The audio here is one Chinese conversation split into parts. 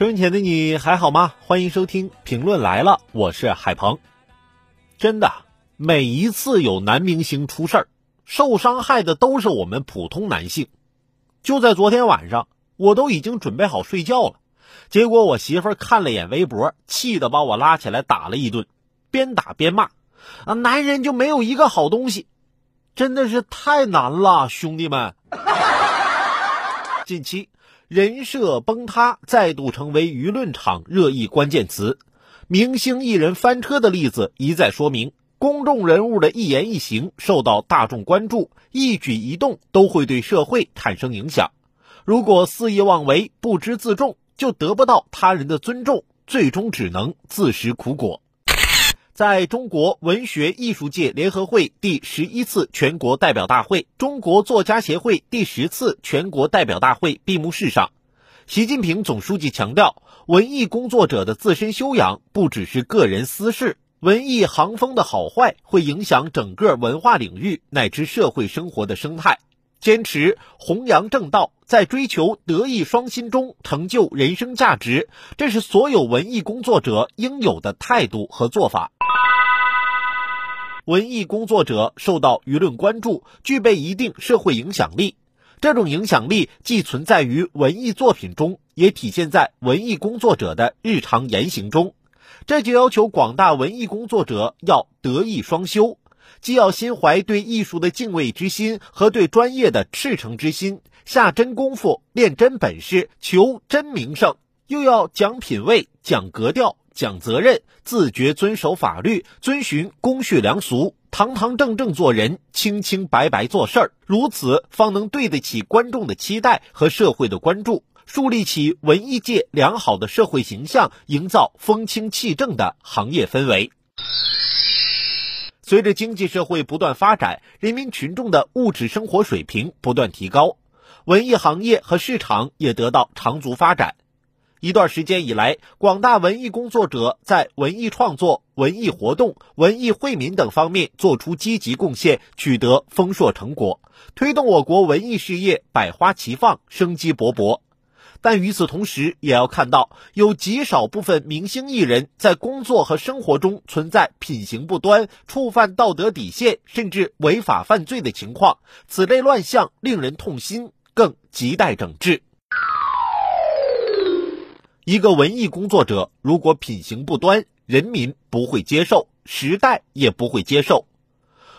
收音前的你还好吗？欢迎收听评论来了，我是海鹏。真的，每一次有男明星出事儿，受伤害的都是我们普通男性。就在昨天晚上，我都已经准备好睡觉了，结果我媳妇儿看了眼微博，气得把我拉起来打了一顿，边打边骂：“啊，男人就没有一个好东西，真的是太难了，兄弟们。”近期。人设崩塌再度成为舆论场热议关键词，明星艺人翻车的例子一再说明，公众人物的一言一行受到大众关注，一举一动都会对社会产生影响。如果肆意妄为、不知自重，就得不到他人的尊重，最终只能自食苦果。在中国文学艺术界联合会第十一次全国代表大会、中国作家协会第十次全国代表大会闭幕式上，习近平总书记强调，文艺工作者的自身修养不只是个人私事，文艺行风的好坏会影响整个文化领域乃至社会生活的生态。坚持弘扬正道，在追求德艺双馨中成就人生价值，这是所有文艺工作者应有的态度和做法。文艺工作者受到舆论关注，具备一定社会影响力。这种影响力既存在于文艺作品中，也体现在文艺工作者的日常言行中。这就要求广大文艺工作者要德艺双修，既要心怀对艺术的敬畏之心和对专业的赤诚之心，下真功夫练真本事，求真名声；又要讲品位、讲格调。讲责任，自觉遵守法律，遵循公序良俗，堂堂正正做人，清清白白做事儿，如此方能对得起观众的期待和社会的关注，树立起文艺界良好的社会形象，营造风清气正的行业氛围。随着经济社会不断发展，人民群众的物质生活水平不断提高，文艺行业和市场也得到长足发展。一段时间以来，广大文艺工作者在文艺创作、文艺活动、文艺惠民等方面作出积极贡献，取得丰硕成果，推动我国文艺事业百花齐放、生机勃勃。但与此同时，也要看到有极少部分明星艺人，在工作和生活中存在品行不端、触犯道德底线，甚至违法犯罪的情况。此类乱象令人痛心，更亟待整治。一个文艺工作者如果品行不端，人民不会接受，时代也不会接受。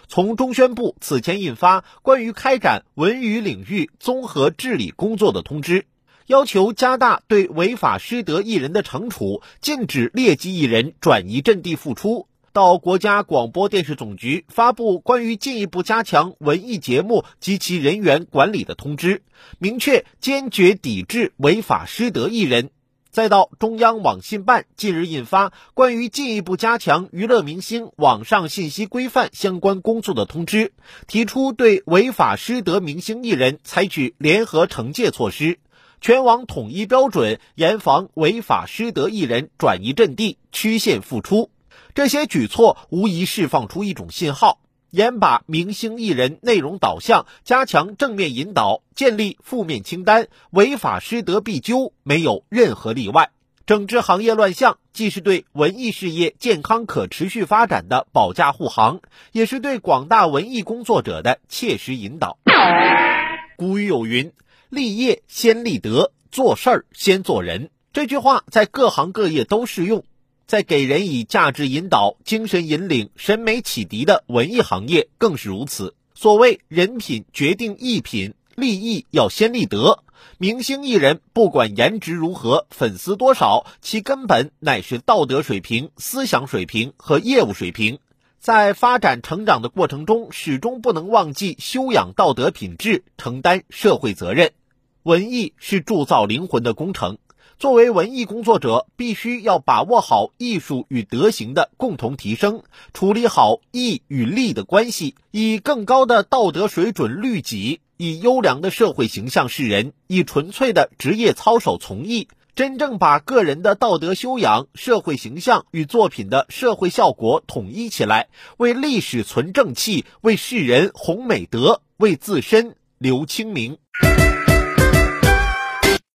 从中宣部此前印发关于开展文娱领域综合治理工作的通知，要求加大对违法失德艺人的惩处，禁止劣迹艺人转移阵地复出；到国家广播电视总局发布关于进一步加强文艺节目及其人员管理的通知，明确坚决抵制违法失德艺人。再到中央网信办近日印发关于进一步加强娱乐明星网上信息规范相关工作的通知，提出对违法失德明星艺人采取联合惩戒措施，全网统一标准，严防违法失德艺人转移阵地、曲线复出。这些举措无疑释放出一种信号。严把明星艺人内容导向，加强正面引导，建立负面清单，违法失德必究，没有任何例外。整治行业乱象，既是对文艺事业健康可持续发展的保驾护航，也是对广大文艺工作者的切实引导。古语有云：“立业先立德，做事儿先做人。”这句话在各行各业都适用。在给人以价值引导、精神引领、审美启迪的文艺行业更是如此。所谓“人品决定艺品，立义要先立德。明星艺人不管颜值如何，粉丝多少，其根本乃是道德水平、思想水平和业务水平。在发展成长的过程中，始终不能忘记修养道德品质，承担社会责任。文艺是铸造灵魂的工程。作为文艺工作者，必须要把握好艺术与德行的共同提升，处理好义与利的关系，以更高的道德水准律己，以优良的社会形象示人，以纯粹的职业操守从艺，真正把个人的道德修养、社会形象与作品的社会效果统一起来，为历史存正气，为世人弘美德，为自身留清明。